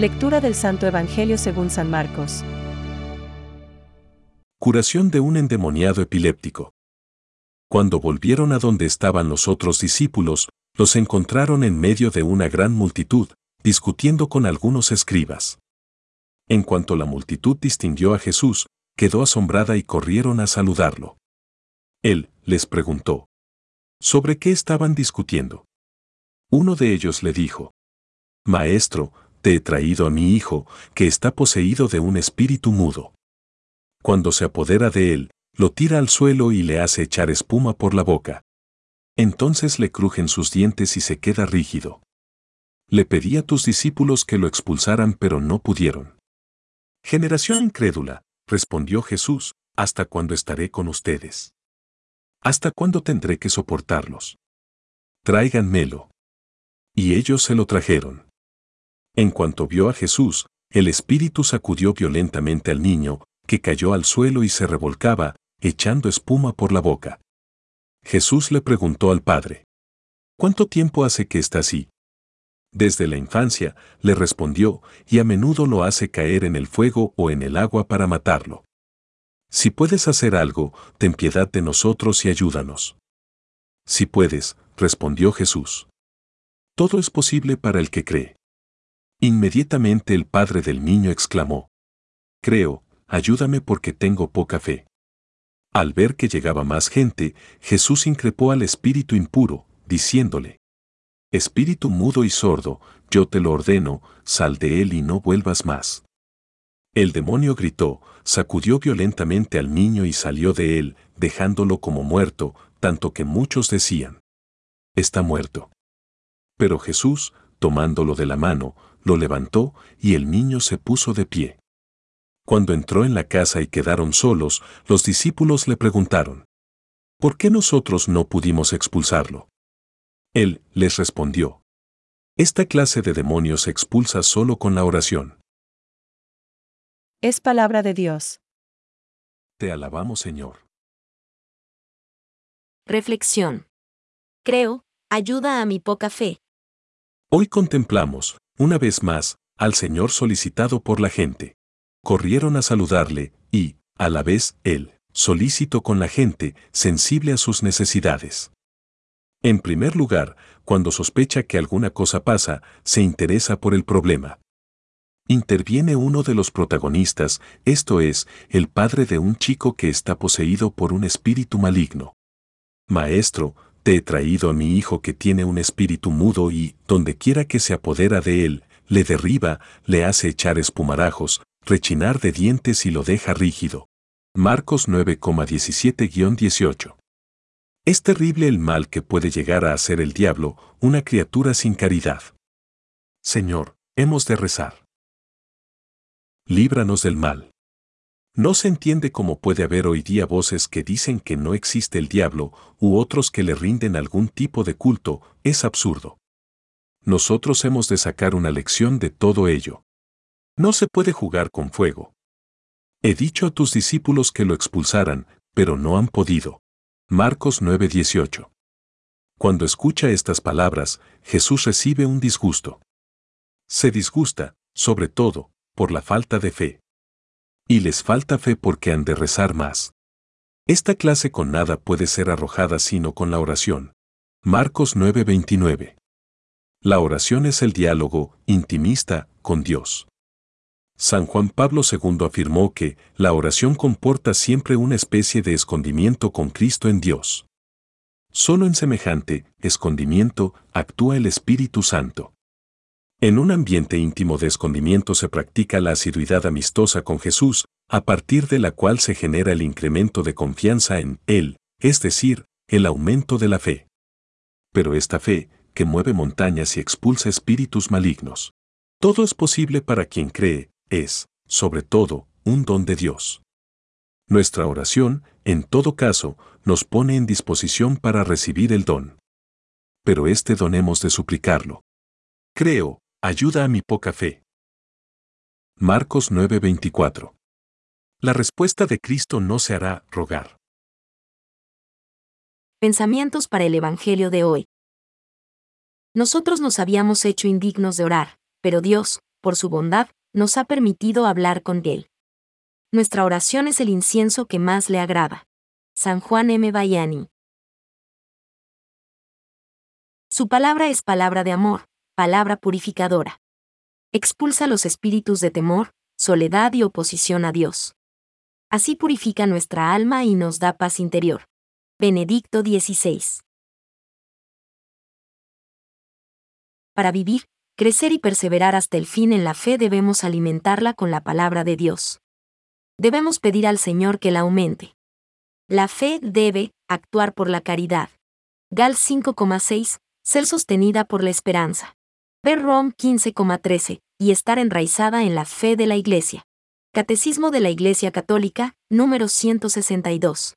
Lectura del Santo Evangelio según San Marcos. Curación de un endemoniado epiléptico. Cuando volvieron a donde estaban los otros discípulos, los encontraron en medio de una gran multitud, discutiendo con algunos escribas. En cuanto la multitud distinguió a Jesús, quedó asombrada y corrieron a saludarlo. Él les preguntó, ¿sobre qué estaban discutiendo? Uno de ellos le dijo, Maestro, te he traído a mi hijo, que está poseído de un espíritu mudo. Cuando se apodera de él, lo tira al suelo y le hace echar espuma por la boca. Entonces le crujen sus dientes y se queda rígido. Le pedí a tus discípulos que lo expulsaran, pero no pudieron. Generación incrédula, respondió Jesús, ¿hasta cuándo estaré con ustedes? ¿Hasta cuándo tendré que soportarlos? Tráiganmelo. Y ellos se lo trajeron. En cuanto vio a Jesús, el espíritu sacudió violentamente al niño, que cayó al suelo y se revolcaba, echando espuma por la boca. Jesús le preguntó al padre, ¿Cuánto tiempo hace que está así? Desde la infancia, le respondió, y a menudo lo hace caer en el fuego o en el agua para matarlo. Si puedes hacer algo, ten piedad de nosotros y ayúdanos. Si puedes, respondió Jesús. Todo es posible para el que cree. Inmediatamente el padre del niño exclamó, Creo, ayúdame porque tengo poca fe. Al ver que llegaba más gente, Jesús increpó al espíritu impuro, diciéndole, Espíritu mudo y sordo, yo te lo ordeno, sal de él y no vuelvas más. El demonio gritó, sacudió violentamente al niño y salió de él, dejándolo como muerto, tanto que muchos decían, Está muerto. Pero Jesús, tomándolo de la mano, lo levantó y el niño se puso de pie. Cuando entró en la casa y quedaron solos, los discípulos le preguntaron, ¿por qué nosotros no pudimos expulsarlo? Él les respondió, esta clase de demonios se expulsa solo con la oración. Es palabra de Dios. Te alabamos, Señor. Reflexión. Creo, ayuda a mi poca fe. Hoy contemplamos, una vez más, al Señor solicitado por la gente. Corrieron a saludarle, y, a la vez, Él, solícito con la gente, sensible a sus necesidades. En primer lugar, cuando sospecha que alguna cosa pasa, se interesa por el problema. Interviene uno de los protagonistas, esto es, el padre de un chico que está poseído por un espíritu maligno. Maestro, te he traído a mi hijo que tiene un espíritu mudo y, donde quiera que se apodera de él, le derriba, le hace echar espumarajos, rechinar de dientes y lo deja rígido. Marcos 9,17-18. Es terrible el mal que puede llegar a hacer el diablo, una criatura sin caridad. Señor, hemos de rezar. Líbranos del mal. No se entiende cómo puede haber hoy día voces que dicen que no existe el diablo u otros que le rinden algún tipo de culto, es absurdo. Nosotros hemos de sacar una lección de todo ello. No se puede jugar con fuego. He dicho a tus discípulos que lo expulsaran, pero no han podido. Marcos 9:18. Cuando escucha estas palabras, Jesús recibe un disgusto. Se disgusta, sobre todo, por la falta de fe. Y les falta fe porque han de rezar más. Esta clase con nada puede ser arrojada sino con la oración. Marcos 9:29. La oración es el diálogo intimista con Dios. San Juan Pablo II afirmó que la oración comporta siempre una especie de escondimiento con Cristo en Dios. Solo en semejante escondimiento actúa el Espíritu Santo. En un ambiente íntimo de escondimiento se practica la asiduidad amistosa con Jesús, a partir de la cual se genera el incremento de confianza en Él, es decir, el aumento de la fe. Pero esta fe, que mueve montañas y expulsa espíritus malignos. Todo es posible para quien cree, es, sobre todo, un don de Dios. Nuestra oración, en todo caso, nos pone en disposición para recibir el don. Pero este don hemos de suplicarlo. Creo, ayuda a mi poca fe. Marcos 9:24. La respuesta de Cristo no se hará rogar. Pensamientos para el Evangelio de hoy. Nosotros nos habíamos hecho indignos de orar, pero Dios, por su bondad, nos ha permitido hablar con Él. Nuestra oración es el incienso que más le agrada. San Juan M. Bayani. Su palabra es palabra de amor, palabra purificadora. Expulsa los espíritus de temor, soledad y oposición a Dios. Así purifica nuestra alma y nos da paz interior. Benedicto XVI. Para vivir, crecer y perseverar hasta el fin en la fe debemos alimentarla con la palabra de Dios. Debemos pedir al Señor que la aumente. La fe debe actuar por la caridad. Gal 5,6, ser sostenida por la esperanza. Ver Rom 15,13, y estar enraizada en la fe de la Iglesia. Catecismo de la Iglesia Católica, número 162.